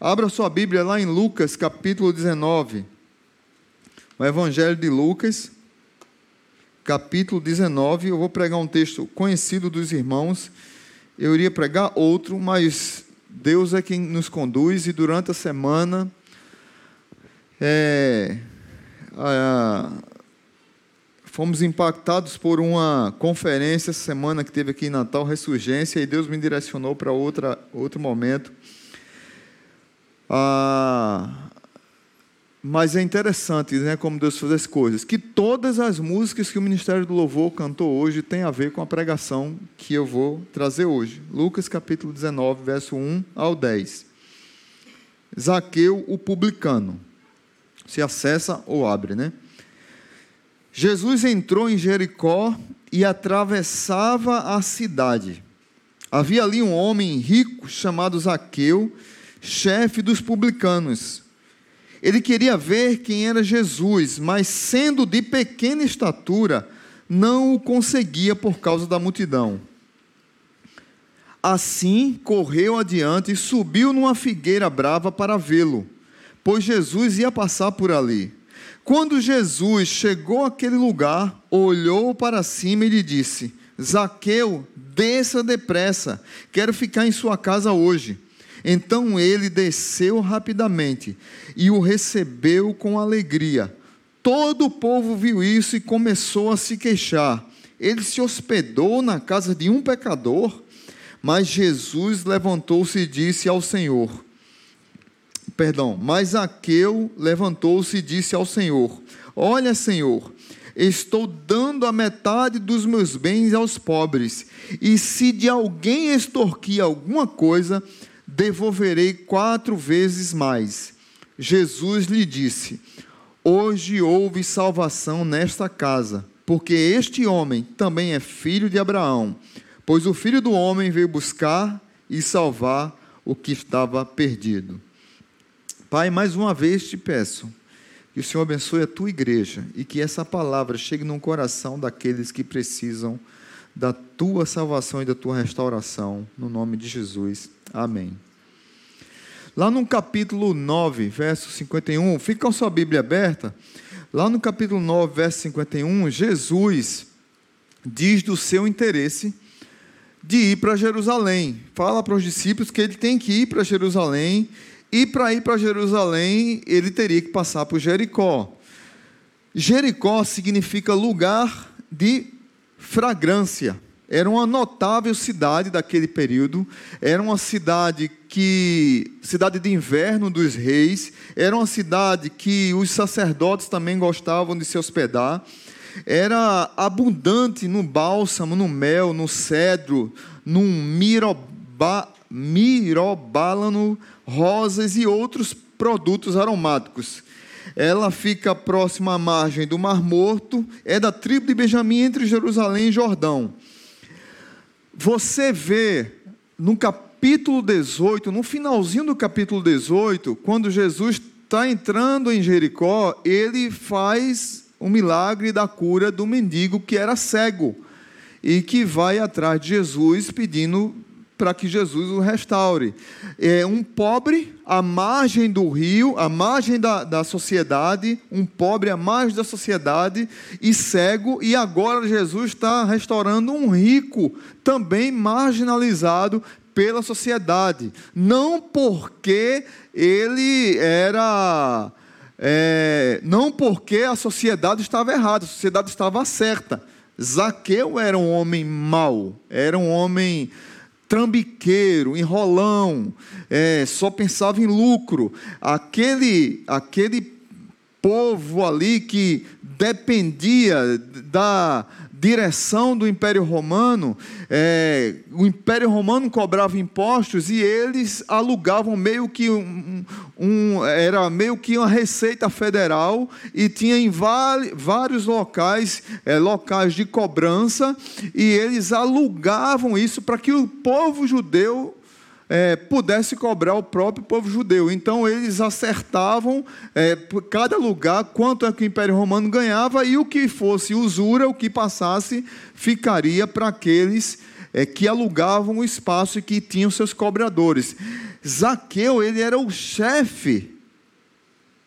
Abra sua Bíblia lá em Lucas, capítulo 19. O Evangelho de Lucas, capítulo 19. Eu vou pregar um texto conhecido dos irmãos. Eu iria pregar outro, mas Deus é quem nos conduz e durante a semana é, a, fomos impactados por uma conferência semana que teve aqui em Natal, Ressurgência, e Deus me direcionou para outro momento. Ah, mas é interessante, né, como Deus faz as coisas, que todas as músicas que o Ministério do Louvor cantou hoje têm a ver com a pregação que eu vou trazer hoje. Lucas capítulo 19, verso 1 ao 10. Zaqueu, o publicano. Se acessa ou abre, né? Jesus entrou em Jericó e atravessava a cidade. Havia ali um homem rico chamado Zaqueu, chefe dos publicanos. Ele queria ver quem era Jesus, mas sendo de pequena estatura, não o conseguia por causa da multidão. Assim correu adiante e subiu numa figueira brava para vê-lo, pois Jesus ia passar por ali. Quando Jesus chegou àquele lugar, olhou para cima e lhe disse: Zaqueu, desça depressa, quero ficar em sua casa hoje. Então ele desceu rapidamente e o recebeu com alegria. Todo o povo viu isso e começou a se queixar. Ele se hospedou na casa de um pecador, mas Jesus levantou-se e disse ao Senhor: perdão, mas Aqueu levantou-se e disse ao Senhor: Olha, Senhor, estou dando a metade dos meus bens aos pobres, e se de alguém extorquir alguma coisa, devolverei quatro vezes mais. Jesus lhe disse: Hoje houve salvação nesta casa, porque este homem também é filho de Abraão, pois o filho do homem veio buscar e salvar o que estava perdido. Pai, mais uma vez te peço que o Senhor abençoe a tua igreja e que essa palavra chegue no coração daqueles que precisam da tua salvação e da tua restauração, no nome de Jesus. Amém. Lá no capítulo 9, verso 51, fica com a sua Bíblia aberta. Lá no capítulo 9, verso 51, Jesus diz do seu interesse de ir para Jerusalém. Fala para os discípulos que ele tem que ir para Jerusalém e para ir para Jerusalém, ele teria que passar por Jericó. Jericó significa lugar de fragrância. Era uma notável cidade daquele período, era uma cidade que cidade de inverno dos reis, era uma cidade que os sacerdotes também gostavam de se hospedar. Era abundante no bálsamo, no mel, no cedro, num miroba, mirobálano, rosas e outros produtos aromáticos. Ela fica próxima à margem do Mar Morto, é da tribo de Benjamim entre Jerusalém e Jordão. Você vê no capítulo 18, no finalzinho do capítulo 18, quando Jesus está entrando em Jericó, ele faz o milagre da cura do mendigo que era cego e que vai atrás de Jesus pedindo para que Jesus o restaure. É um pobre à margem do rio, à margem da, da sociedade, um pobre à margem da sociedade e cego, e agora Jesus está restaurando um rico, também marginalizado pela sociedade. Não porque ele era. É, não porque a sociedade estava errada, a sociedade estava certa. Zaqueu era um homem mau, era um homem trambiqueiro, enrolão, é, só pensava em lucro. Aquele, aquele povo ali que dependia da direção do Império Romano, é, o Império Romano cobrava impostos e eles alugavam meio que um, um, era meio que uma receita federal e tinha em vários locais é, locais de cobrança e eles alugavam isso para que o povo judeu é, pudesse cobrar o próprio povo judeu. Então eles acertavam é, por cada lugar quanto é que o Império Romano ganhava e o que fosse usura, o que passasse, ficaria para aqueles é, que alugavam o espaço e que tinham seus cobradores. Zaqueu, ele era o chefe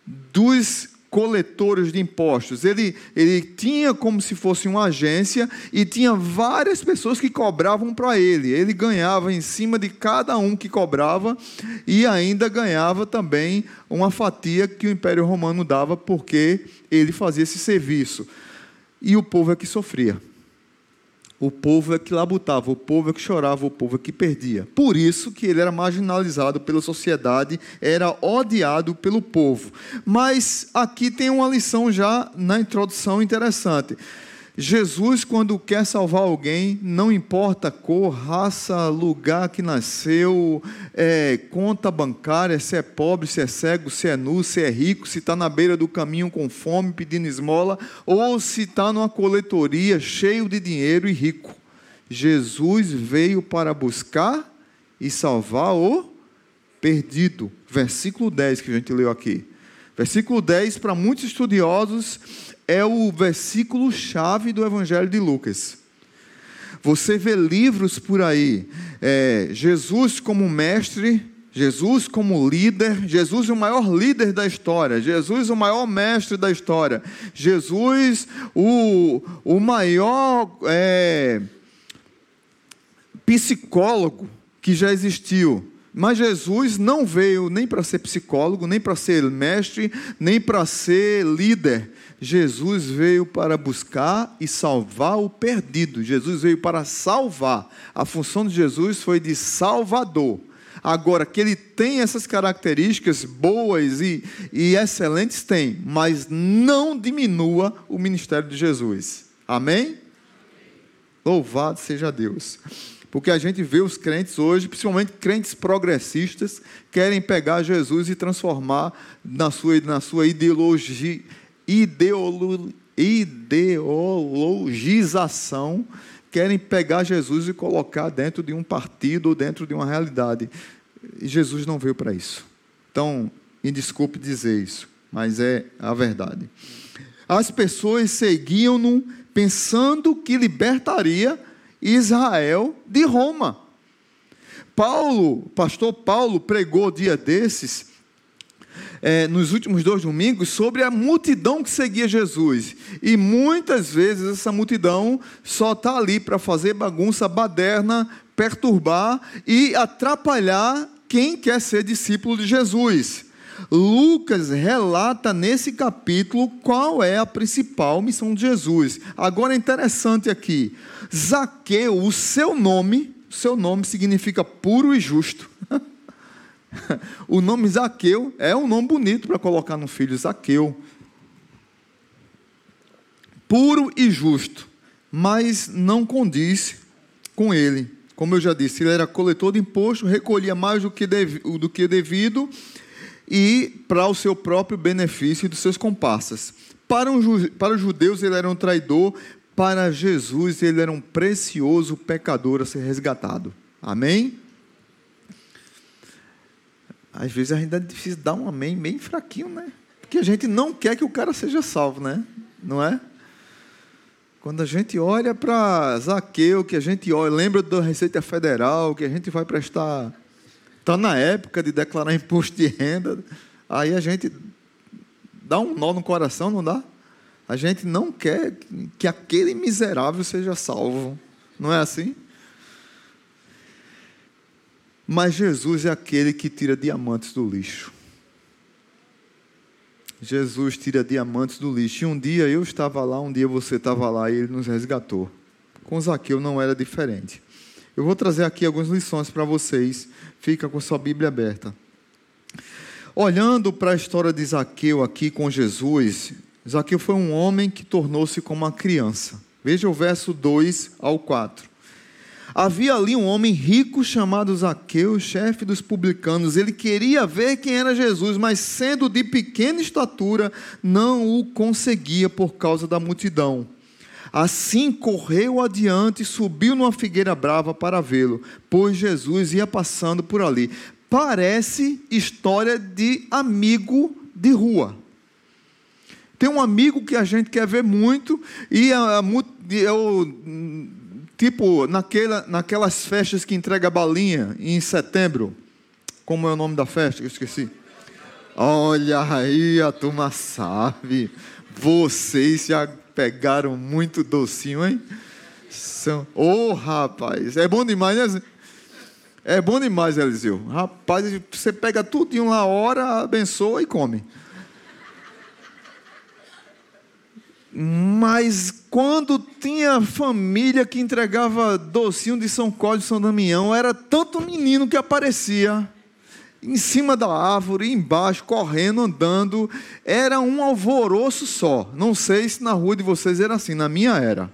dos coletores de impostos. Ele, ele tinha como se fosse uma agência e tinha várias pessoas que cobravam para ele. Ele ganhava em cima de cada um que cobrava e ainda ganhava também uma fatia que o Império Romano dava porque ele fazia esse serviço. E o povo é que sofria. O povo é que labutava, o povo é que chorava, o povo é que perdia. Por isso que ele era marginalizado pela sociedade, era odiado pelo povo. Mas aqui tem uma lição já na introdução interessante. Jesus, quando quer salvar alguém, não importa cor, raça, lugar que nasceu, é, conta bancária, se é pobre, se é cego, se é nu, se é rico, se está na beira do caminho com fome pedindo esmola, ou se está numa coletoria cheio de dinheiro e rico. Jesus veio para buscar e salvar o perdido. Versículo 10 que a gente leu aqui. Versículo 10, para muitos estudiosos, é o versículo chave do Evangelho de Lucas. Você vê livros por aí, é, Jesus como mestre, Jesus como líder, Jesus o maior líder da história, Jesus o maior mestre da história, Jesus o, o maior é, psicólogo que já existiu. Mas Jesus não veio nem para ser psicólogo, nem para ser mestre, nem para ser líder. Jesus veio para buscar e salvar o perdido. Jesus veio para salvar. A função de Jesus foi de salvador. Agora, que ele tem essas características boas e, e excelentes, tem, mas não diminua o ministério de Jesus. Amém? Louvado seja Deus. Porque a gente vê os crentes hoje, principalmente crentes progressistas, querem pegar Jesus e transformar na sua, na sua ideologia, ideolo, ideologização, querem pegar Jesus e colocar dentro de um partido ou dentro de uma realidade. E Jesus não veio para isso. Então, me desculpe dizer isso, mas é a verdade. As pessoas seguiam-no pensando que libertaria Israel de Roma. Paulo, pastor Paulo, pregou dia desses, é, nos últimos dois domingos, sobre a multidão que seguia Jesus. E muitas vezes essa multidão só está ali para fazer bagunça baderna, perturbar e atrapalhar quem quer ser discípulo de Jesus. Lucas relata nesse capítulo qual é a principal missão de Jesus. Agora é interessante aqui, Zaqueu, o seu nome, seu nome significa puro e justo. o nome Zaqueu é um nome bonito para colocar no filho, Zaqueu. Puro e justo, mas não condiz com ele. Como eu já disse, ele era coletor de imposto, recolhia mais do que, dev, do que devido e para o seu próprio benefício e dos seus comparsas. Para, um, para os judeus ele era um traidor, para Jesus ele era um precioso pecador a ser resgatado. Amém? Às vezes a gente é difícil dar um amém bem fraquinho, né? Porque a gente não quer que o cara seja salvo, né? Não é? Quando a gente olha para Zaqueu, que a gente olha, lembra da Receita Federal, que a gente vai prestar. Está na época de declarar imposto de renda, aí a gente dá um nó no coração, não dá? A gente não quer que aquele miserável seja salvo. Não é assim? Mas Jesus é aquele que tira diamantes do lixo. Jesus tira diamantes do lixo. E um dia eu estava lá, um dia você estava lá e ele nos resgatou. Com Zaqueu não era diferente. Eu vou trazer aqui algumas lições para vocês. Fica com sua Bíblia aberta. Olhando para a história de Zaqueu aqui com Jesus, Zaqueu foi um homem que tornou-se como uma criança. Veja o verso 2 ao 4. Havia ali um homem rico chamado Zaqueu, chefe dos publicanos. Ele queria ver quem era Jesus, mas sendo de pequena estatura, não o conseguia por causa da multidão. Assim correu adiante e subiu numa figueira brava para vê-lo, pois Jesus ia passando por ali. Parece história de amigo de rua. Tem um amigo que a gente quer ver muito e eu, tipo naquela, naquelas festas que entrega balinha em setembro, Como é o nome da festa? Eu esqueci. Olha aí, a turma sabe. Vocês já pegaram muito docinho, hein? São... Ô, oh, rapaz, é bom demais, né? É bom demais, Eliseu. Rapaz, você pega tudo em uma hora, abençoa e come. Mas quando tinha família que entregava docinho de São Código São Damião, era tanto menino que aparecia em cima da árvore, embaixo, correndo, andando. Era um alvoroço só. Não sei se na rua de vocês era assim, na minha era.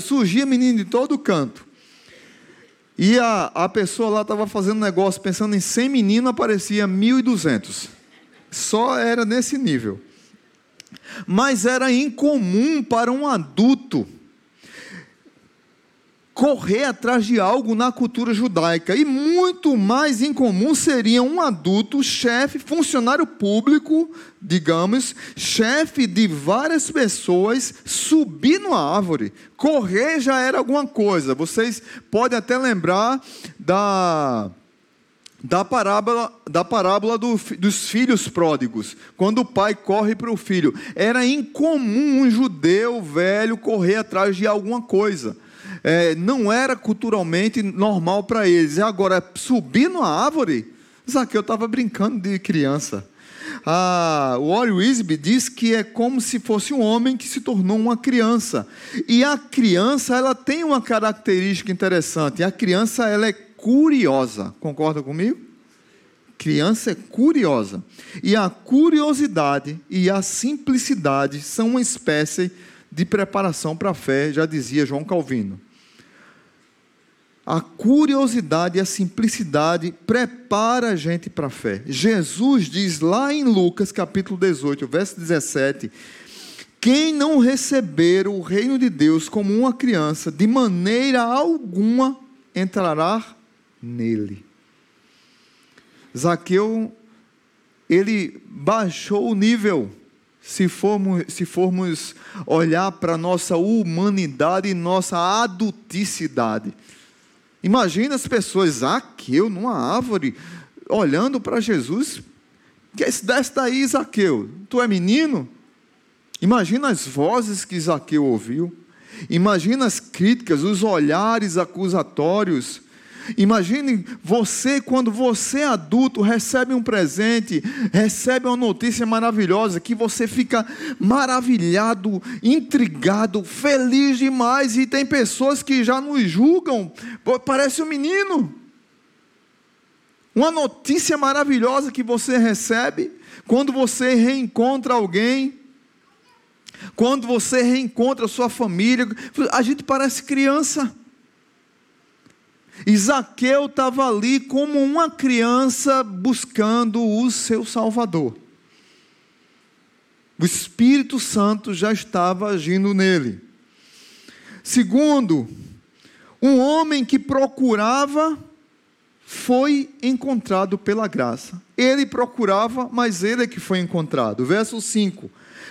Surgia menino de todo canto. E a, a pessoa lá estava fazendo negócio, pensando em 100 meninos, aparecia 1.200. Só era nesse nível. Mas era incomum para um adulto correr atrás de algo na cultura judaica. E muito mais incomum seria um adulto, chefe, funcionário público, digamos, chefe de várias pessoas, subir numa árvore. Correr já era alguma coisa. Vocês podem até lembrar da da parábola, da parábola do, dos filhos pródigos, quando o pai corre para o filho. Era incomum um judeu velho correr atrás de alguma coisa é, não era culturalmente normal para eles. Agora, subir numa árvore, Zaqueu estava brincando de criança. Ah, o Warren Wisby diz que é como se fosse um homem que se tornou uma criança. E a criança, ela tem uma característica interessante. A criança, ela é curiosa. Concorda comigo? Criança é curiosa. E a curiosidade e a simplicidade são uma espécie de preparação para a fé, já dizia João Calvino. A curiosidade e a simplicidade prepara a gente para a fé. Jesus diz lá em Lucas capítulo 18, verso 17: Quem não receber o reino de Deus como uma criança, de maneira alguma entrará nele. Zaqueu, ele baixou o nível se formos, se formos olhar para a nossa humanidade e nossa adulticidade. Imagina as pessoas, Zaqueu, numa árvore, olhando para Jesus. Que é desse daí, Zaqueu? Tu é menino? Imagina as vozes que Zaqueu ouviu. Imagina as críticas, os olhares acusatórios. Imagine você, quando você adulto recebe um presente, recebe uma notícia maravilhosa, que você fica maravilhado, intrigado, feliz demais, e tem pessoas que já nos julgam, parece um menino. Uma notícia maravilhosa que você recebe, quando você reencontra alguém, quando você reencontra sua família, a gente parece criança. Isaqueu estava ali como uma criança buscando o seu Salvador. O Espírito Santo já estava agindo nele. Segundo, um homem que procurava foi encontrado pela graça. Ele procurava, mas ele é que foi encontrado. Verso 5.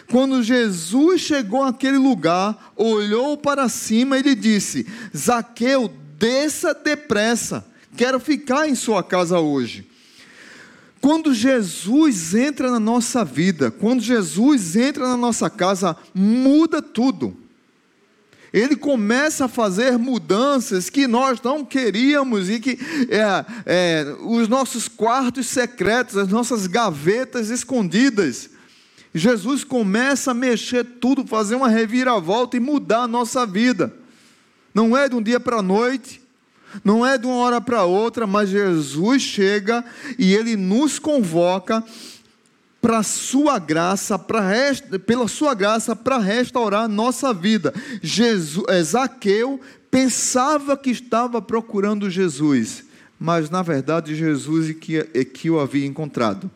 Quando Jesus chegou àquele lugar, olhou para cima e lhe disse: Zaqueu, desça depressa, quero ficar em sua casa hoje. Quando Jesus entra na nossa vida, quando Jesus entra na nossa casa, muda tudo. Ele começa a fazer mudanças que nós não queríamos e que é, é, os nossos quartos secretos, as nossas gavetas escondidas. Jesus começa a mexer tudo, fazer uma reviravolta e mudar a nossa vida. Não é de um dia para a noite, não é de uma hora para outra, mas Jesus chega e ele nos convoca para sua graça, para pela sua graça para restaurar nossa vida. Jesus, é, Zaqueu pensava que estava procurando Jesus, mas na verdade Jesus é que, é que o havia encontrado.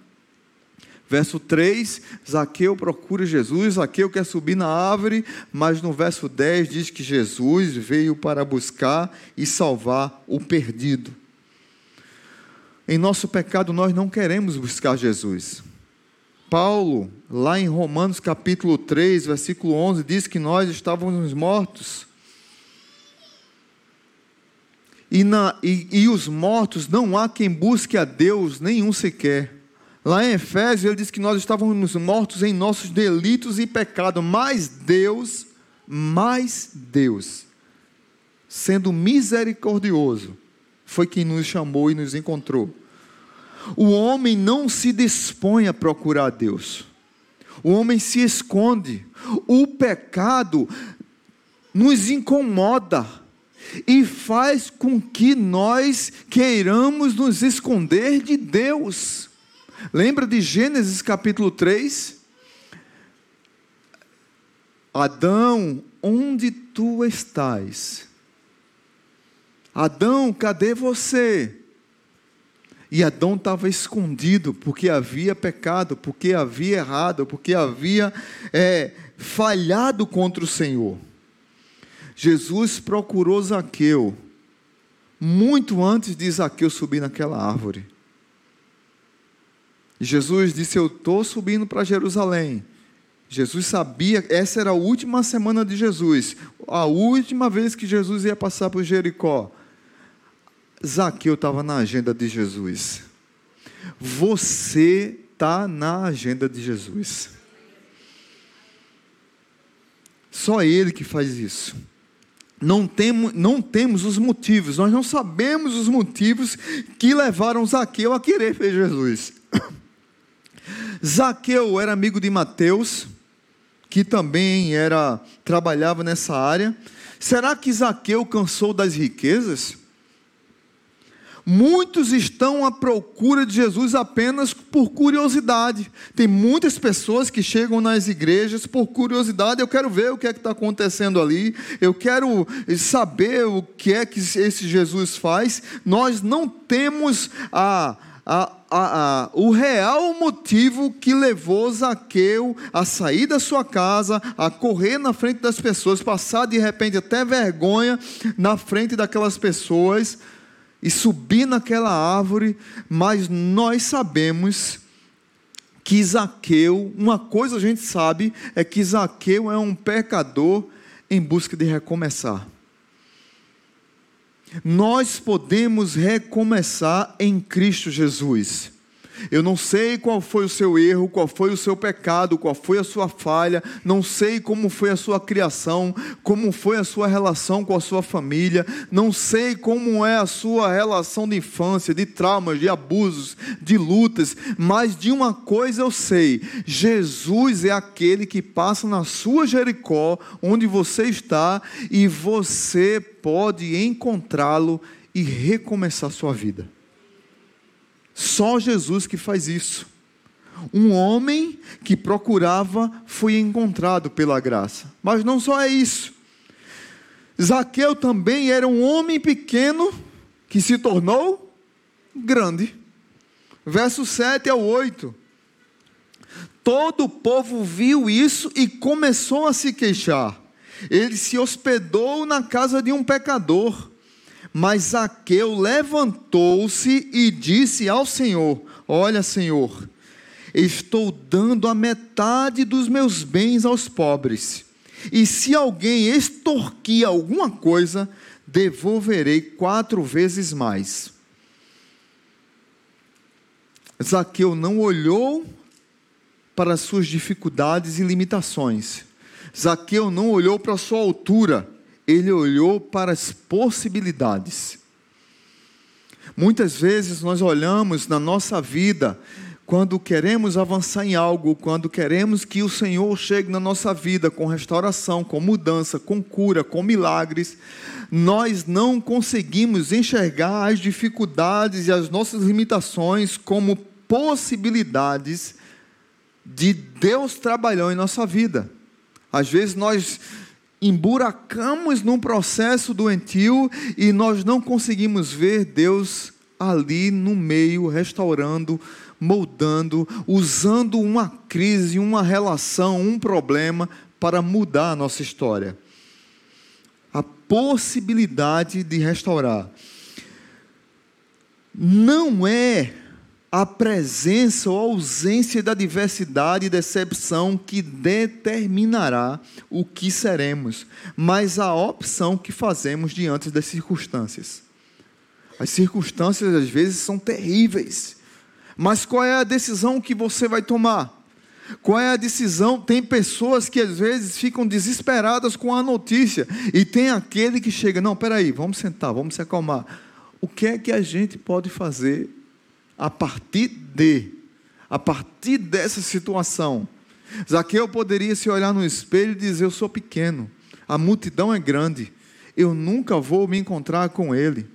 Verso 3, Zaqueu procura Jesus, Zaqueu quer subir na árvore, mas no verso 10 diz que Jesus veio para buscar e salvar o perdido. Em nosso pecado nós não queremos buscar Jesus. Paulo, lá em Romanos capítulo 3, versículo 11, diz que nós estávamos mortos e, na, e, e os mortos, não há quem busque a Deus, nenhum sequer. Lá em Efésios, ele diz que nós estávamos mortos em nossos delitos e pecados, mas Deus, mas Deus, sendo misericordioso, foi quem nos chamou e nos encontrou. O homem não se dispõe a procurar Deus. O homem se esconde. O pecado nos incomoda e faz com que nós queiramos nos esconder de Deus. Lembra de Gênesis capítulo 3? Adão, onde tu estás? Adão, cadê você? E Adão estava escondido porque havia pecado, porque havia errado, porque havia é, falhado contra o Senhor. Jesus procurou Zaqueu muito antes de Zaqueu subir naquela árvore. E Jesus disse: Eu estou subindo para Jerusalém. Jesus sabia, essa era a última semana de Jesus, a última vez que Jesus ia passar por Jericó. Zaqueu estava na agenda de Jesus. Você está na agenda de Jesus. Só Ele que faz isso não temos, não temos os motivos, nós não sabemos os motivos que levaram Zaqueu a querer ver Jesus. Zaqueu era amigo de Mateus, que também era trabalhava nessa área. Será que Zaqueu cansou das riquezas? Muitos estão à procura de Jesus apenas por curiosidade. Tem muitas pessoas que chegam nas igrejas por curiosidade. Eu quero ver o que é que está acontecendo ali. Eu quero saber o que é que esse Jesus faz. Nós não temos a, a, a, a, o real motivo que levou Zaqueu a sair da sua casa, a correr na frente das pessoas, passar de repente até vergonha na frente daquelas pessoas e subir naquela árvore, mas nós sabemos que Zaqueu, uma coisa a gente sabe, é que Zaqueu é um pecador em busca de recomeçar. Nós podemos recomeçar em Cristo Jesus. Eu não sei qual foi o seu erro, qual foi o seu pecado, qual foi a sua falha, não sei como foi a sua criação, como foi a sua relação com a sua família, não sei como é a sua relação de infância, de traumas, de abusos, de lutas, mas de uma coisa eu sei: Jesus é aquele que passa na sua Jericó, onde você está, e você pode encontrá-lo e recomeçar sua vida. Só Jesus que faz isso. Um homem que procurava foi encontrado pela graça. Mas não só é isso. Zaqueu também era um homem pequeno que se tornou grande. Verso 7 ao 8. Todo o povo viu isso e começou a se queixar. Ele se hospedou na casa de um pecador. Mas Zaqueu levantou-se e disse ao Senhor: Olha, Senhor, estou dando a metade dos meus bens aos pobres. E se alguém extorquir alguma coisa, devolverei quatro vezes mais. Zaqueu não olhou para as suas dificuldades e limitações. Zaqueu não olhou para sua altura ele olhou para as possibilidades. Muitas vezes nós olhamos na nossa vida, quando queremos avançar em algo, quando queremos que o Senhor chegue na nossa vida com restauração, com mudança, com cura, com milagres, nós não conseguimos enxergar as dificuldades e as nossas limitações como possibilidades de Deus trabalhar em nossa vida. Às vezes nós emburacamos num processo doentio e nós não conseguimos ver Deus ali no meio, restaurando, moldando, usando uma crise, uma relação, um problema para mudar a nossa história. A possibilidade de restaurar. Não é a presença ou ausência da diversidade e decepção que determinará o que seremos, mas a opção que fazemos diante das circunstâncias. As circunstâncias às vezes são terríveis. Mas qual é a decisão que você vai tomar? Qual é a decisão? Tem pessoas que às vezes ficam desesperadas com a notícia, e tem aquele que chega: não, peraí, vamos sentar, vamos se acalmar. O que é que a gente pode fazer a partir de, a partir dessa situação? Zaqueu poderia se olhar no espelho e dizer: Eu sou pequeno, a multidão é grande, eu nunca vou me encontrar com ele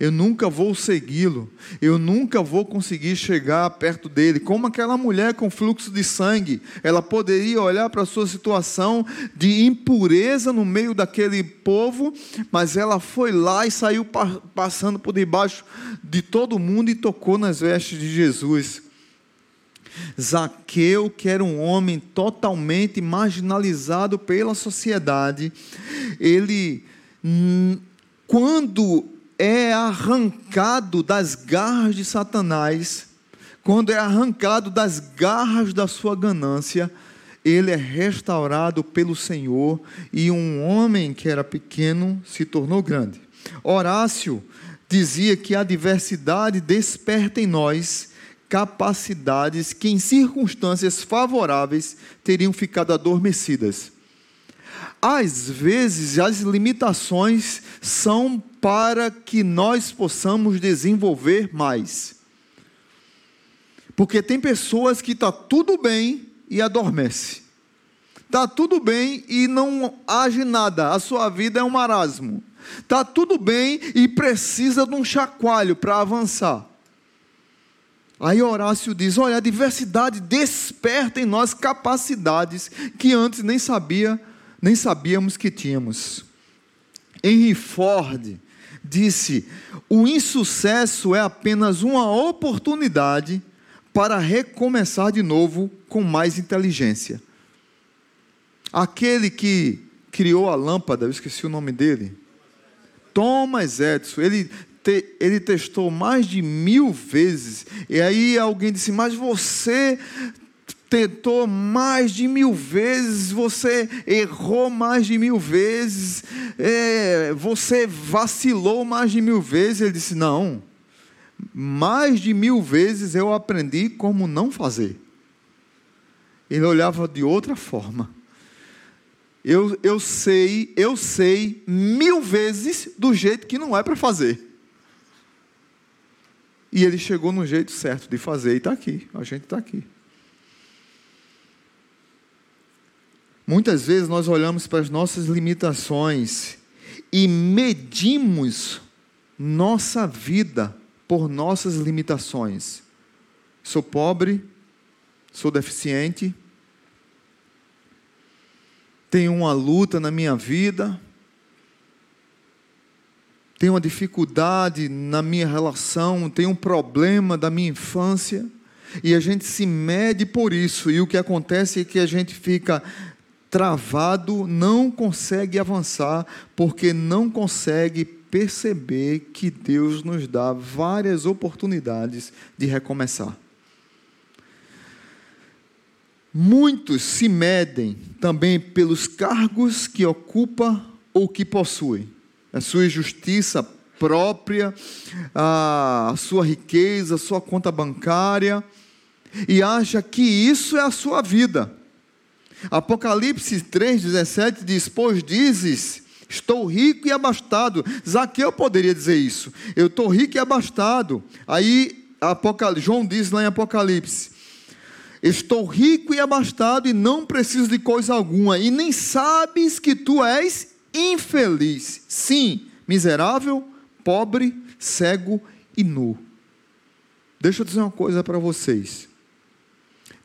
eu nunca vou segui-lo, eu nunca vou conseguir chegar perto dele. Como aquela mulher com fluxo de sangue, ela poderia olhar para a sua situação de impureza no meio daquele povo, mas ela foi lá e saiu passando por debaixo de todo mundo e tocou nas vestes de Jesus. Zaqueu, que era um homem totalmente marginalizado pela sociedade, ele, quando é arrancado das garras de Satanás, quando é arrancado das garras da sua ganância, ele é restaurado pelo Senhor e um homem que era pequeno se tornou grande. Horácio dizia que a diversidade desperta em nós capacidades que, em circunstâncias favoráveis, teriam ficado adormecidas. Às vezes, as limitações são para que nós possamos desenvolver mais. Porque tem pessoas que está tudo bem e adormece. Está tudo bem e não age nada, a sua vida é um marasmo. Está tudo bem e precisa de um chacoalho para avançar. Aí Horácio diz: olha, a diversidade desperta em nós capacidades que antes nem sabia nem sabíamos que tínhamos. Henry Ford disse: o insucesso é apenas uma oportunidade para recomeçar de novo com mais inteligência. Aquele que criou a lâmpada, eu esqueci o nome dele, Thomas Edison, ele, te, ele testou mais de mil vezes, e aí alguém disse: Mas você tentou mais de mil vezes, você errou mais de mil vezes, é, você vacilou mais de mil vezes. Ele disse: Não, mais de mil vezes eu aprendi como não fazer. Ele olhava de outra forma. Eu, eu sei, eu sei mil vezes do jeito que não é para fazer. E ele chegou no jeito certo de fazer e está aqui. A gente está aqui. Muitas vezes nós olhamos para as nossas limitações e medimos nossa vida por nossas limitações. Sou pobre, sou deficiente, tenho uma luta na minha vida, tenho uma dificuldade na minha relação, tenho um problema da minha infância, e a gente se mede por isso, e o que acontece é que a gente fica travado, não consegue avançar, porque não consegue perceber que Deus nos dá várias oportunidades de recomeçar. Muitos se medem também pelos cargos que ocupa ou que possui, a sua justiça própria, a sua riqueza, a sua conta bancária, e acha que isso é a sua vida. Apocalipse 3,17 diz: Pois dizes, estou rico e abastado. Zaqueu poderia dizer isso. Eu estou rico e abastado. Aí João diz lá em Apocalipse: Estou rico e abastado e não preciso de coisa alguma. E nem sabes que tu és infeliz. Sim, miserável, pobre, cego e nu. Deixa eu dizer uma coisa para vocês.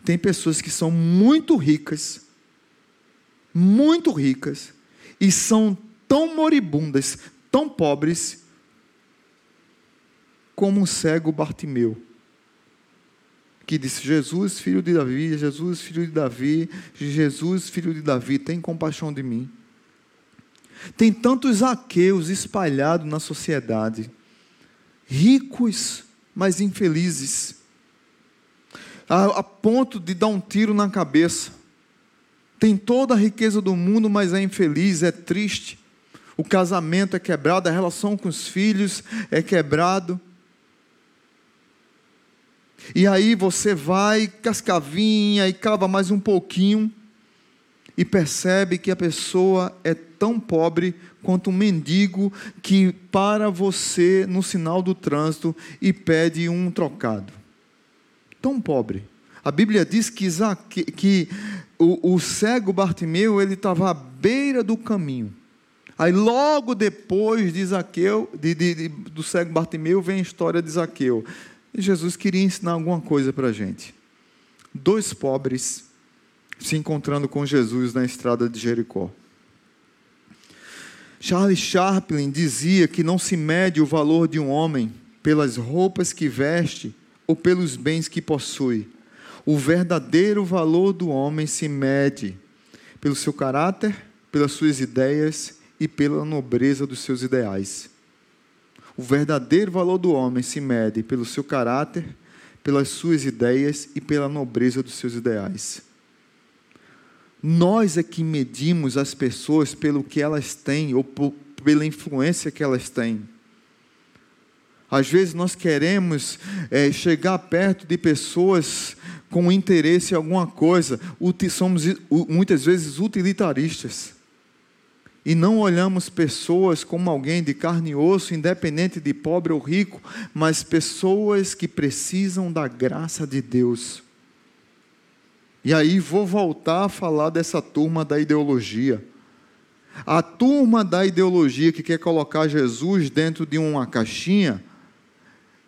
Tem pessoas que são muito ricas muito ricas e são tão moribundas, tão pobres, como um cego Bartimeu, que disse: Jesus, filho de Davi, Jesus, filho de Davi, Jesus, filho de Davi, tem compaixão de mim. Tem tantos aqueus espalhados na sociedade, ricos, mas infelizes, a, a ponto de dar um tiro na cabeça tem toda a riqueza do mundo, mas é infeliz, é triste. o casamento é quebrado, a relação com os filhos é quebrado. E aí você vai, cascavinha e cava mais um pouquinho e percebe que a pessoa é tão pobre quanto um mendigo que para você no sinal do trânsito e pede um trocado. Tão pobre. A Bíblia diz que, Isaac, que o, o cego Bartimeu ele estava à beira do caminho. Aí logo depois de Zaqueu, de, de, de, do cego Bartimeu, vem a história de Zaqueu. E Jesus queria ensinar alguma coisa para a gente. Dois pobres se encontrando com Jesus na estrada de Jericó. Charles Chaplin dizia que não se mede o valor de um homem pelas roupas que veste ou pelos bens que possui. O verdadeiro valor do homem se mede pelo seu caráter, pelas suas ideias e pela nobreza dos seus ideais. O verdadeiro valor do homem se mede pelo seu caráter, pelas suas ideias e pela nobreza dos seus ideais. Nós é que medimos as pessoas pelo que elas têm ou pela influência que elas têm. Às vezes nós queremos é, chegar perto de pessoas com interesse em alguma coisa, somos muitas vezes utilitaristas e não olhamos pessoas como alguém de carne e osso, independente de pobre ou rico, mas pessoas que precisam da graça de Deus. E aí vou voltar a falar dessa turma da ideologia. A turma da ideologia que quer colocar Jesus dentro de uma caixinha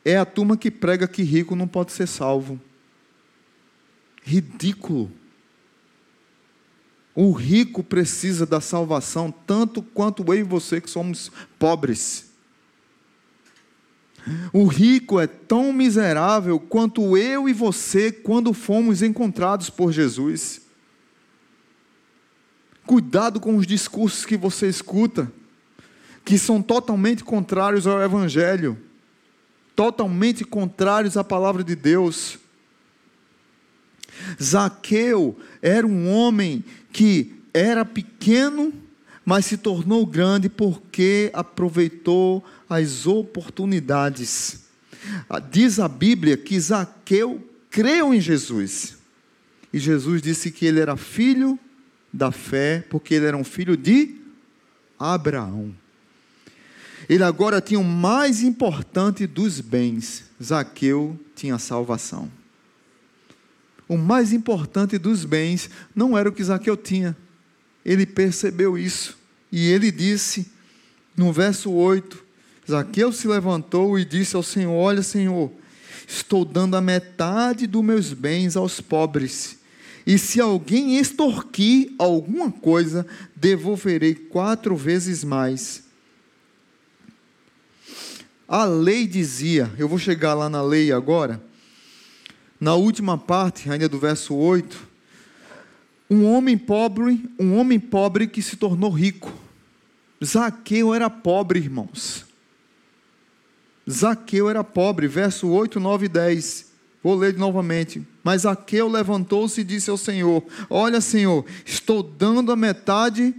é a turma que prega que rico não pode ser salvo. Ridículo. O rico precisa da salvação tanto quanto eu e você que somos pobres. O rico é tão miserável quanto eu e você quando fomos encontrados por Jesus. Cuidado com os discursos que você escuta, que são totalmente contrários ao Evangelho, totalmente contrários à palavra de Deus. Zaqueu era um homem que era pequeno, mas se tornou grande porque aproveitou as oportunidades. Diz a Bíblia que Zaqueu creu em Jesus. E Jesus disse que ele era filho da fé, porque ele era um filho de Abraão. Ele agora tinha o mais importante dos bens. Zaqueu tinha salvação o mais importante dos bens não era o que Zaqueu tinha. Ele percebeu isso e ele disse, no verso 8: Zaqueu se levantou e disse ao Senhor: Olha, Senhor, estou dando a metade dos meus bens aos pobres. E se alguém extorquir alguma coisa, devolverei quatro vezes mais. A lei dizia, eu vou chegar lá na lei agora, na última parte, ainda do verso 8, um homem pobre, um homem pobre que se tornou rico. Zaqueu era pobre, irmãos. Zaqueu era pobre, verso 8, 9 e 10. Vou ler novamente. Mas Zaqueu levantou-se e disse ao Senhor: Olha, Senhor, estou dando a metade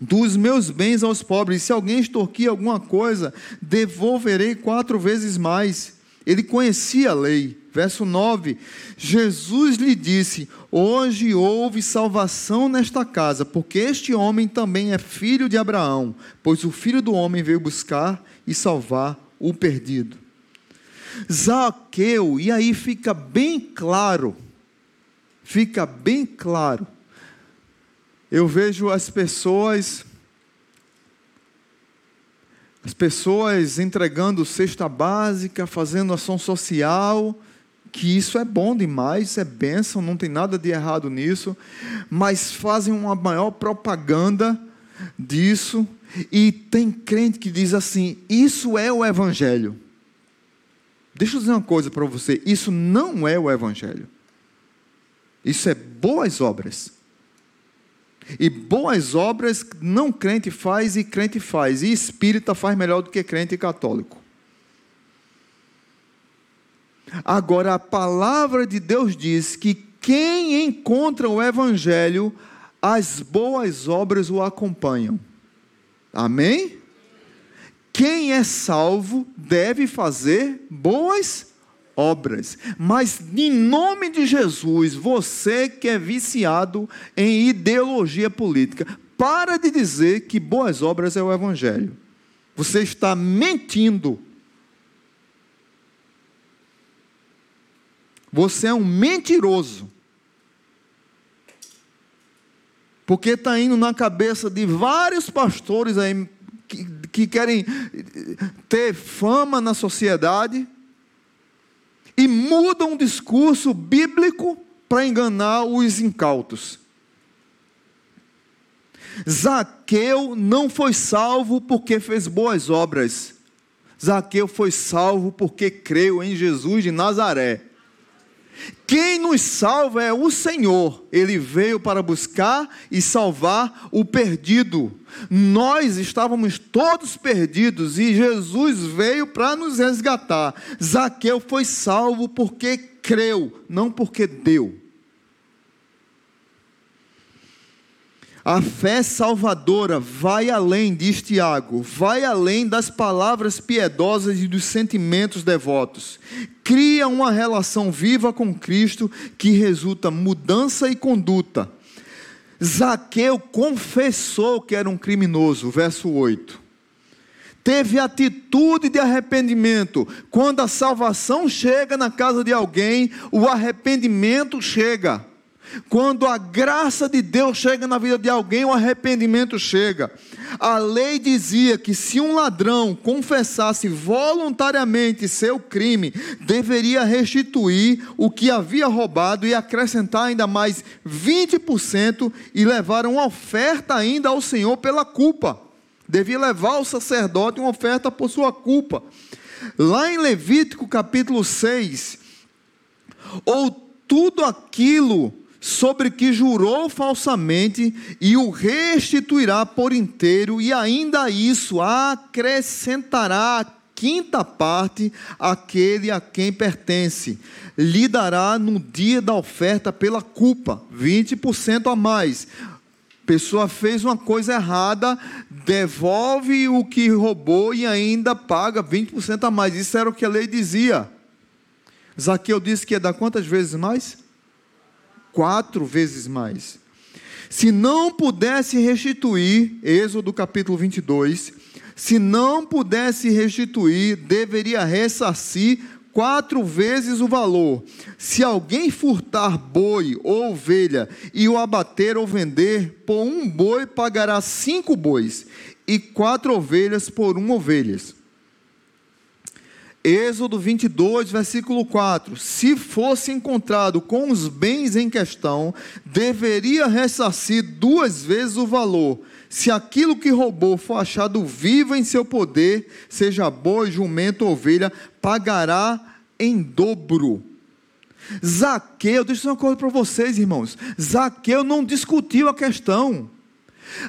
dos meus bens aos pobres. Se alguém extorquir alguma coisa, devolverei quatro vezes mais. Ele conhecia a lei Verso 9: Jesus lhe disse: Hoje houve salvação nesta casa, porque este homem também é filho de Abraão, pois o filho do homem veio buscar e salvar o perdido. Zaqueu, e aí fica bem claro, fica bem claro. Eu vejo as pessoas as pessoas entregando cesta básica, fazendo ação social, que isso é bom demais, é bênção, não tem nada de errado nisso, mas fazem uma maior propaganda disso, e tem crente que diz assim: isso é o Evangelho. Deixa eu dizer uma coisa para você: isso não é o Evangelho, isso é boas obras. E boas obras não crente faz e crente faz, e espírita faz melhor do que crente e católico. Agora, a palavra de Deus diz que quem encontra o Evangelho, as boas obras o acompanham. Amém? Quem é salvo deve fazer boas obras. Mas em nome de Jesus, você que é viciado em ideologia política, para de dizer que boas obras é o evangelho. Você está mentindo. Você é um mentiroso. Porque está indo na cabeça de vários pastores aí que, que querem ter fama na sociedade e mudam o discurso bíblico para enganar os incautos. Zaqueu não foi salvo porque fez boas obras. Zaqueu foi salvo porque creu em Jesus de Nazaré. Quem nos salva é o Senhor. Ele veio para buscar e salvar o perdido. Nós estávamos todos perdidos e Jesus veio para nos resgatar. Zaqueu foi salvo porque creu, não porque deu. A fé salvadora vai além, diz Tiago, vai além das palavras piedosas e dos sentimentos devotos. Cria uma relação viva com Cristo que resulta mudança e conduta. Zaqueu confessou que era um criminoso, verso 8. Teve atitude de arrependimento. Quando a salvação chega na casa de alguém, o arrependimento chega. Quando a graça de Deus chega na vida de alguém, o arrependimento chega. A lei dizia que se um ladrão confessasse voluntariamente seu crime, deveria restituir o que havia roubado e acrescentar ainda mais 20% e levar uma oferta ainda ao Senhor pela culpa. Devia levar ao sacerdote uma oferta por sua culpa. Lá em Levítico capítulo 6, ou tudo aquilo sobre que jurou falsamente e o restituirá por inteiro, e ainda isso acrescentará a quinta parte àquele a quem pertence. Lhe dará no dia da oferta pela culpa, 20% a mais. Pessoa fez uma coisa errada, devolve o que roubou e ainda paga 20% a mais. Isso era o que a lei dizia. Zaqueu disse que ia dar quantas vezes mais? Quatro vezes mais. Se não pudesse restituir, Êxodo capítulo 22, se não pudesse restituir, deveria ressarcir quatro vezes o valor. Se alguém furtar boi ou ovelha e o abater ou vender, por um boi pagará cinco bois, e quatro ovelhas por uma ovelhas. Êxodo 22, versículo 4: Se fosse encontrado com os bens em questão, deveria ressarcir duas vezes o valor. Se aquilo que roubou for achado vivo em seu poder, seja boi, jumento ovelha, pagará em dobro. Zaqueu, deixa eu dizer uma coisa para vocês, irmãos. Zaqueu não discutiu a questão.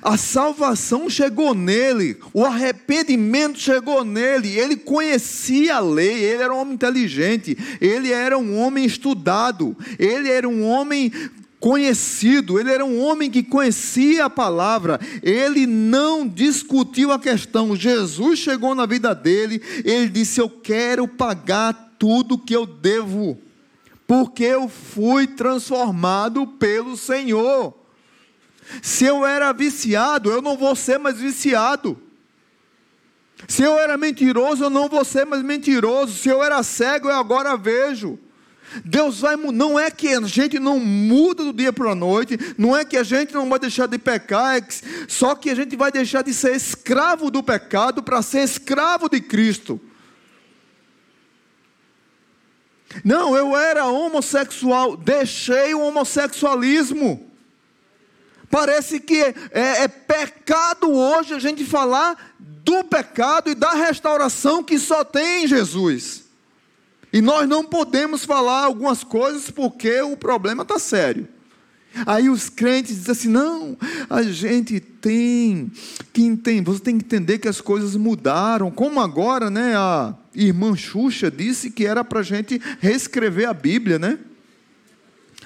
A salvação chegou nele, o arrependimento chegou nele, ele conhecia a lei, ele era um homem inteligente, ele era um homem estudado, ele era um homem conhecido, ele era um homem que conhecia a palavra, ele não discutiu a questão. Jesus chegou na vida dele, ele disse: Eu quero pagar tudo que eu devo, porque eu fui transformado pelo Senhor. Se eu era viciado, eu não vou ser mais viciado. Se eu era mentiroso, eu não vou ser mais mentiroso. Se eu era cego, eu agora vejo. Deus vai, não é que a gente não muda do dia para a noite, não é que a gente não vai deixar de pecar, é só que a gente vai deixar de ser escravo do pecado para ser escravo de Cristo. Não, eu era homossexual, deixei o homossexualismo. Parece que é, é, é, pecado hoje a gente falar do pecado e da restauração que só tem em Jesus. E nós não podemos falar algumas coisas porque o problema está sério. Aí os crentes dizem assim: não, a gente tem que entender, você tem que entender que as coisas mudaram. Como agora, né? A irmã Xuxa disse que era para a gente reescrever a Bíblia, né?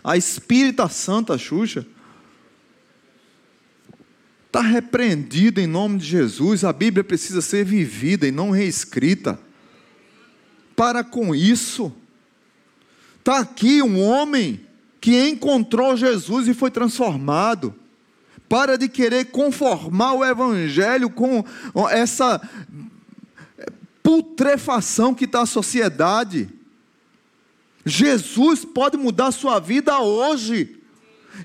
A Espírita Santa Xuxa. Está repreendido em nome de Jesus. A Bíblia precisa ser vivida e não reescrita. Para com isso. Está aqui um homem que encontrou Jesus e foi transformado. Para de querer conformar o Evangelho com essa putrefação que está a sociedade. Jesus pode mudar a sua vida hoje.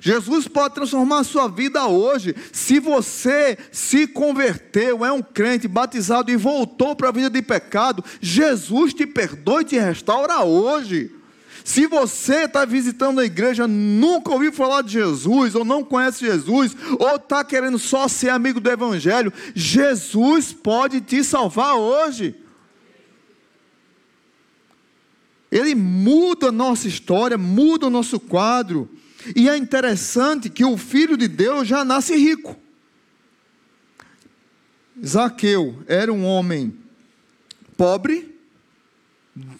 Jesus pode transformar a sua vida hoje. Se você se converteu, é um crente batizado e voltou para a vida de pecado, Jesus te perdoa e te restaura hoje. Se você está visitando a igreja, nunca ouviu falar de Jesus, ou não conhece Jesus, ou está querendo só ser amigo do Evangelho, Jesus pode te salvar hoje. Ele muda a nossa história, muda o nosso quadro. E é interessante que o filho de Deus já nasce rico. Zaqueu era um homem pobre,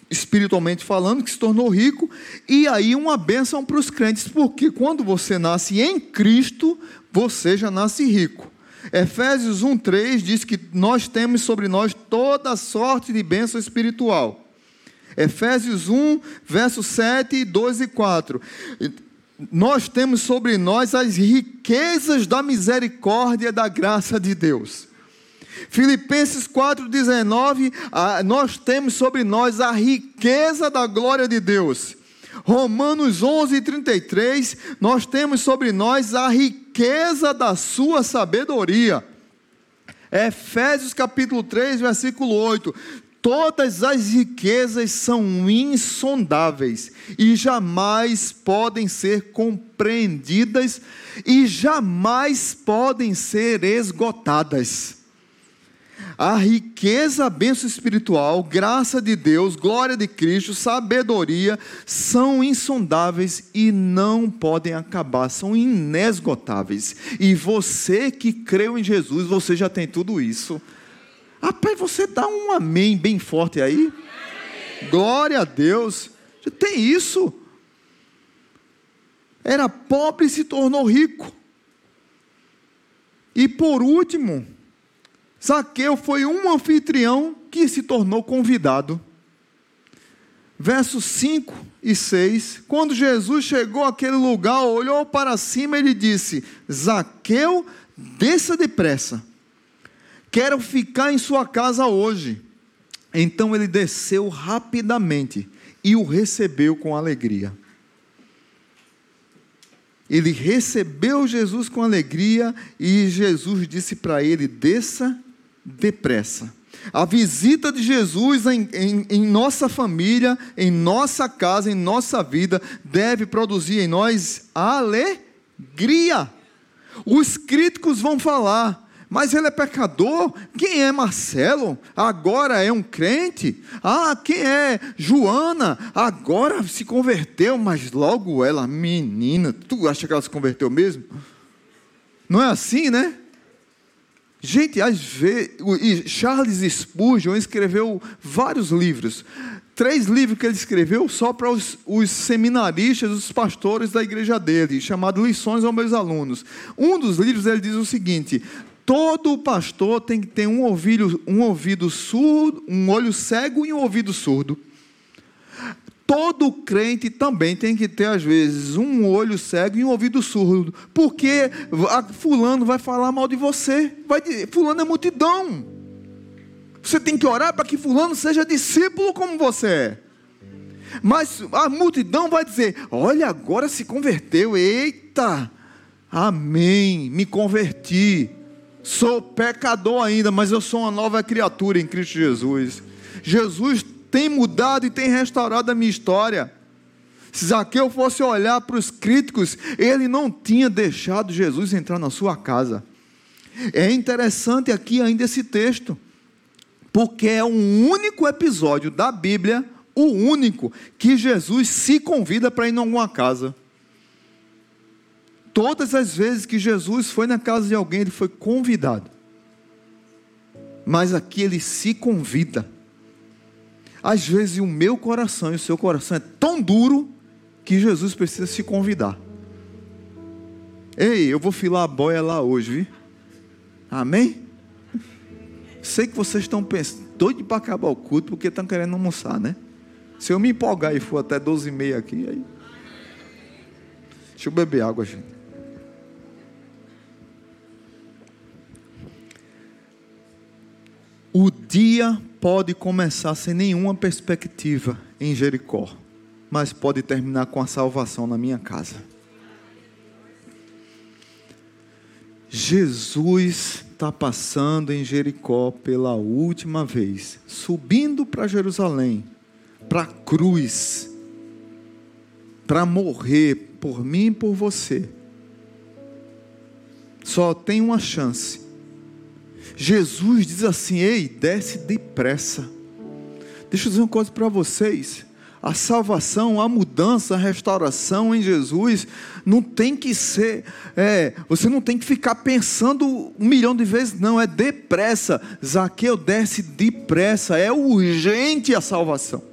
espiritualmente falando, que se tornou rico, e aí uma bênção para os crentes, porque quando você nasce em Cristo, você já nasce rico. Efésios 1,3 diz que nós temos sobre nós toda sorte de bênção espiritual. Efésios 1, versos 7, 2 e 4 nós temos sobre nós as riquezas da misericórdia e da graça de Deus. Filipenses 4,19, nós temos sobre nós a riqueza da glória de Deus. Romanos 11, 33, nós temos sobre nós a riqueza da sua sabedoria. Efésios capítulo 3, versículo 8. Todas as riquezas são insondáveis e jamais podem ser compreendidas e jamais podem ser esgotadas. A riqueza, a bênção espiritual, graça de Deus, glória de Cristo, sabedoria são insondáveis e não podem acabar, são inesgotáveis. E você que creu em Jesus, você já tem tudo isso. Rapaz, você dá um amém bem forte aí? Glória a Deus. Tem isso. Era pobre e se tornou rico. E por último, Zaqueu foi um anfitrião que se tornou convidado. Versos 5 e 6. Quando Jesus chegou àquele lugar, olhou para cima e lhe disse: Zaqueu, desça depressa Quero ficar em sua casa hoje. Então ele desceu rapidamente e o recebeu com alegria. Ele recebeu Jesus com alegria e Jesus disse para ele: desça depressa. A visita de Jesus em, em, em, nossa família, em nossa casa, em nossa vida, deve produzir em nós alegria. Os críticos vão falar, mas ele é pecador. Quem é Marcelo? Agora é um crente. Ah, quem é Joana? Agora se converteu, mas logo ela, menina, tu acha que ela se converteu mesmo? Não é assim, né? Gente, às vezes, Charles Spurgeon escreveu vários livros. Três livros que ele escreveu só para os, os seminaristas, os pastores da igreja dele, chamado Lições aos meus alunos. Um dos livros ele diz o seguinte: Todo pastor tem que ter um ouvido, um ouvido surdo, um olho cego e um ouvido surdo. Todo crente também tem que ter, às vezes, um olho cego e um ouvido surdo. Porque fulano vai falar mal de você. Vai, fulano é multidão. Você tem que orar para que fulano seja discípulo como você é. Mas a multidão vai dizer: olha, agora se converteu. Eita! Amém, me converti. Sou pecador ainda, mas eu sou uma nova criatura em Cristo Jesus. Jesus tem mudado e tem restaurado a minha história. Se Zaqueu fosse olhar para os críticos, ele não tinha deixado Jesus entrar na sua casa. É interessante aqui ainda esse texto, porque é um único episódio da Bíblia, o único, que Jesus se convida para ir em alguma casa. Todas as vezes que Jesus foi na casa de alguém, ele foi convidado. Mas aqui ele se convida. Às vezes o meu coração e o seu coração é tão duro que Jesus precisa se convidar. Ei, eu vou filar a boia lá hoje, viu? Amém? Sei que vocês estão pensando, doido para acabar o culto, porque estão querendo almoçar, né? Se eu me empolgar e for até 12 e meia aqui, aí. Deixa eu beber água, gente. O dia pode começar sem nenhuma perspectiva em Jericó, mas pode terminar com a salvação na minha casa. Jesus está passando em Jericó pela última vez, subindo para Jerusalém, para a cruz, para morrer por mim e por você. Só tem uma chance. Jesus diz assim: Ei, desce depressa. Deixa eu dizer uma coisa para vocês a salvação, a mudança, a restauração em Jesus não tem que ser, é, você não tem que ficar pensando um milhão de vezes, não, é depressa. Zaqueu desce depressa, é urgente a salvação.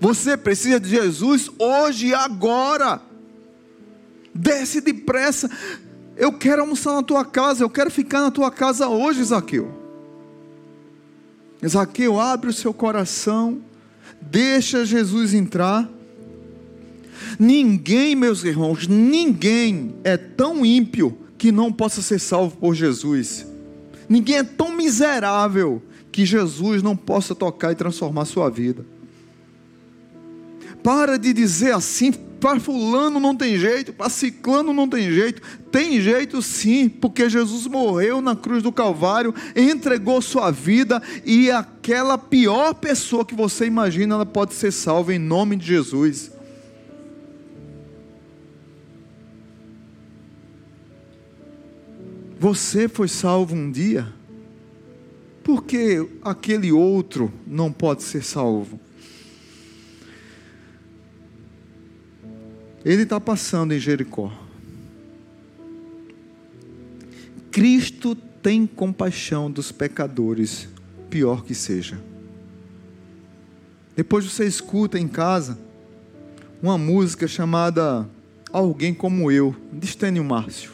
Você precisa de Jesus hoje e agora. Desce depressa. Eu quero almoçar na tua casa, eu quero ficar na tua casa hoje, Zaqueu. Zaqueu, abre o seu coração Deixa Jesus entrar. Ninguém, meus irmãos, ninguém é tão ímpio que não possa ser salvo por Jesus. Ninguém é tão miserável que Jesus não possa tocar e transformar sua vida. Para de dizer assim, para fulano não tem jeito, para ciclano não tem jeito. Tem jeito sim, porque Jesus morreu na cruz do Calvário, entregou sua vida e aquela pior pessoa que você imagina, ela pode ser salva em nome de Jesus. Você foi salvo um dia, porque aquele outro não pode ser salvo? Ele está passando em Jericó. Cristo tem compaixão dos pecadores, pior que seja. Depois você escuta em casa uma música chamada Alguém Como Eu, de Stênio Márcio.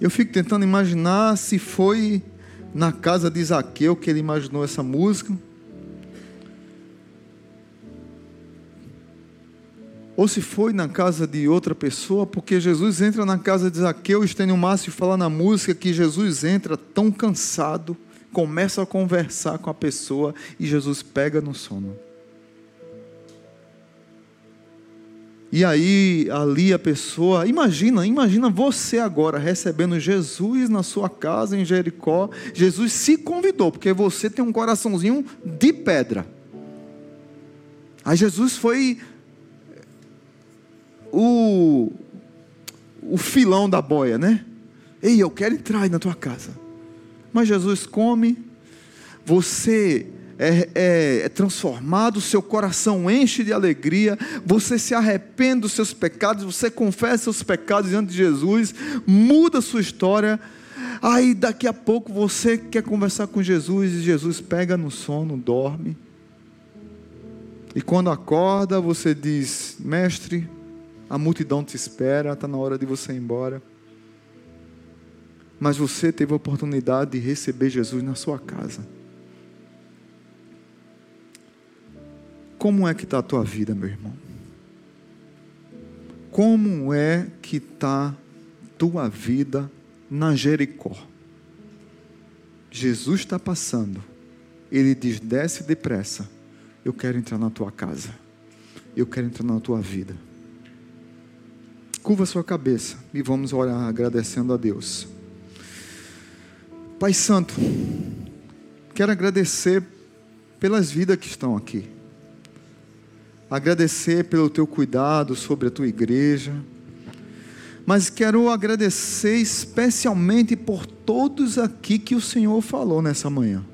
Eu fico tentando imaginar se foi na casa de Zaqueu que ele imaginou essa música ou se foi na casa de outra pessoa, porque Jesus entra na casa de Zaqueu, Estênio Márcio fala na música que Jesus entra tão cansado, começa a conversar com a pessoa e Jesus pega no sono. E aí, ali a pessoa, imagina, imagina você agora recebendo Jesus na sua casa em Jericó. Jesus se convidou, porque você tem um coraçãozinho de pedra. Aí Jesus foi o, o filão da boia, né? Ei, eu quero entrar aí na tua casa. Mas Jesus come, você é, é, é, transformado, seu coração enche de alegria, você se arrepende dos seus pecados, você confessa seus pecados diante de Jesus, muda sua história. Aí daqui a pouco você quer conversar com Jesus e Jesus pega no sono, dorme. E quando acorda, você diz: Mestre, a multidão te espera, está na hora de você ir embora. Mas você teve a oportunidade de receber Jesus na sua casa. Como é que está a tua vida, meu irmão? Como é que está tua vida na Jericó? Jesus está passando. Ele diz: desce depressa. Eu quero entrar na tua casa. Eu quero entrar na tua vida. Curva sua cabeça e vamos orar agradecendo a Deus. Pai Santo, quero agradecer pelas vidas que estão aqui. Agradecer pelo teu cuidado sobre a tua igreja. Mas quero agradecer especialmente por todos aqui que o Senhor falou nessa manhã.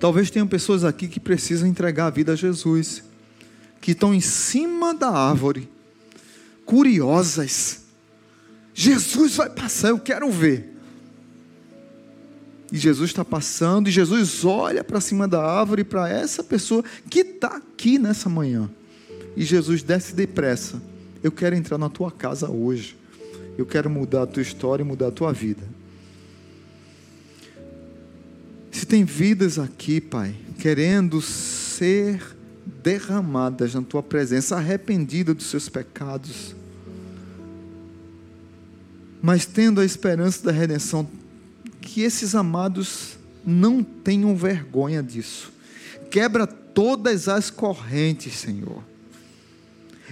Talvez tenham pessoas aqui que precisam entregar a vida a Jesus, que estão em cima da árvore curiosas. Jesus vai passar, eu quero ver. E Jesus está passando, e Jesus olha para cima da árvore para essa pessoa que está aqui nessa manhã. E Jesus desce depressa. Eu quero entrar na tua casa hoje. Eu quero mudar a tua história e mudar a tua vida. Se tem vidas aqui, Pai, querendo ser derramadas na tua presença, arrependidas dos seus pecados, mas tendo a esperança da redenção, que esses amados não tenham vergonha disso. Quebra todas as correntes, Senhor.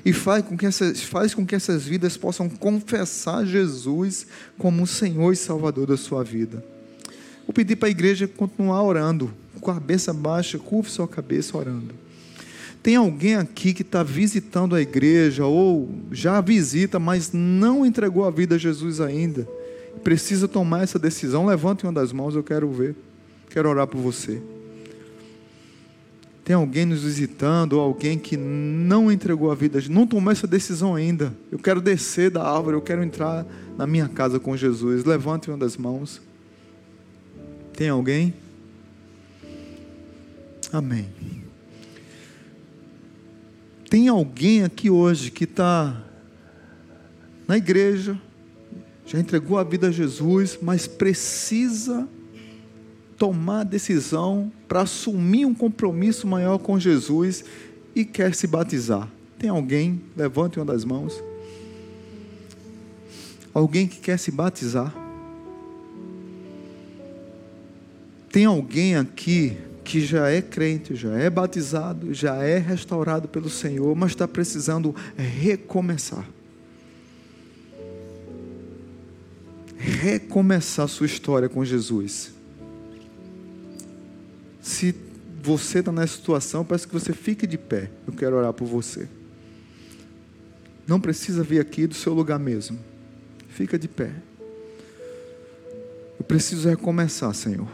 E faz com, que essas, faz com que essas vidas possam confessar Jesus como o Senhor e Salvador da sua vida. Vou pedir para a igreja continuar orando, com a cabeça baixa, curve sua cabeça orando. Tem alguém aqui que está visitando a igreja ou já visita, mas não entregou a vida a Jesus ainda? Precisa tomar essa decisão? Levante uma das mãos, eu quero ver. Quero orar por você. Tem alguém nos visitando, ou alguém que não entregou a vida, não tomou essa decisão ainda. Eu quero descer da árvore, eu quero entrar na minha casa com Jesus. Levante uma das mãos. Tem alguém? Amém. Tem alguém aqui hoje que está na igreja, já entregou a vida a Jesus, mas precisa tomar decisão para assumir um compromisso maior com Jesus e quer se batizar. Tem alguém? Levante uma das mãos. Alguém que quer se batizar? Tem alguém aqui que já é crente, já é batizado, já é restaurado pelo Senhor, mas está precisando recomeçar? Recomeçar sua história com Jesus. Se você está nessa situação, peço que você fique de pé. Eu quero orar por você. Não precisa vir aqui do seu lugar mesmo. Fica de pé. Eu preciso recomeçar, Senhor.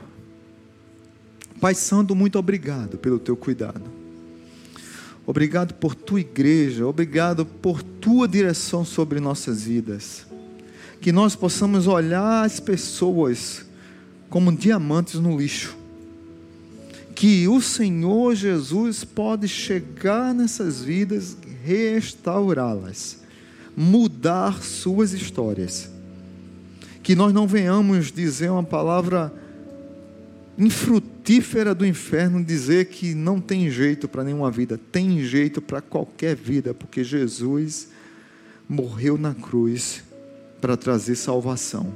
Pai Santo, muito obrigado pelo teu cuidado. Obrigado por tua igreja, obrigado por tua direção sobre nossas vidas. Que nós possamos olhar as pessoas como diamantes no lixo que o Senhor Jesus pode chegar nessas vidas, restaurá-las, mudar suas histórias. Que nós não venhamos dizer uma palavra infrutífera do inferno, dizer que não tem jeito para nenhuma vida, tem jeito para qualquer vida, porque Jesus morreu na cruz para trazer salvação.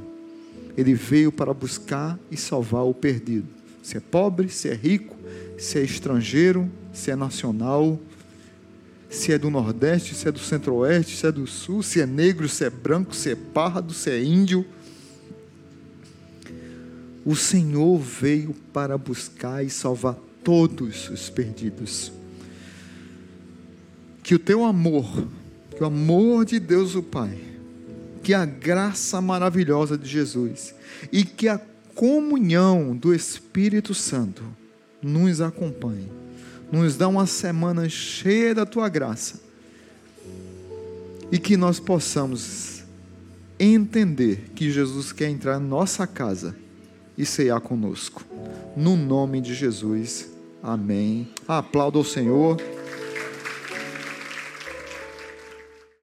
Ele veio para buscar e salvar o perdido. Se é pobre, se é rico, se é estrangeiro, se é nacional, se é do Nordeste, se é do Centro-Oeste, se é do Sul, se é negro, se é branco, se é pardo, se é índio. O Senhor veio para buscar e salvar todos os perdidos. Que o teu amor, que o amor de Deus o Pai, que a graça maravilhosa de Jesus e que a comunhão do Espírito Santo nos acompanhe. Nos dá uma semana cheia da tua graça. E que nós possamos entender que Jesus quer entrar na nossa casa e cear conosco. No nome de Jesus. Amém. Aplauda o Senhor.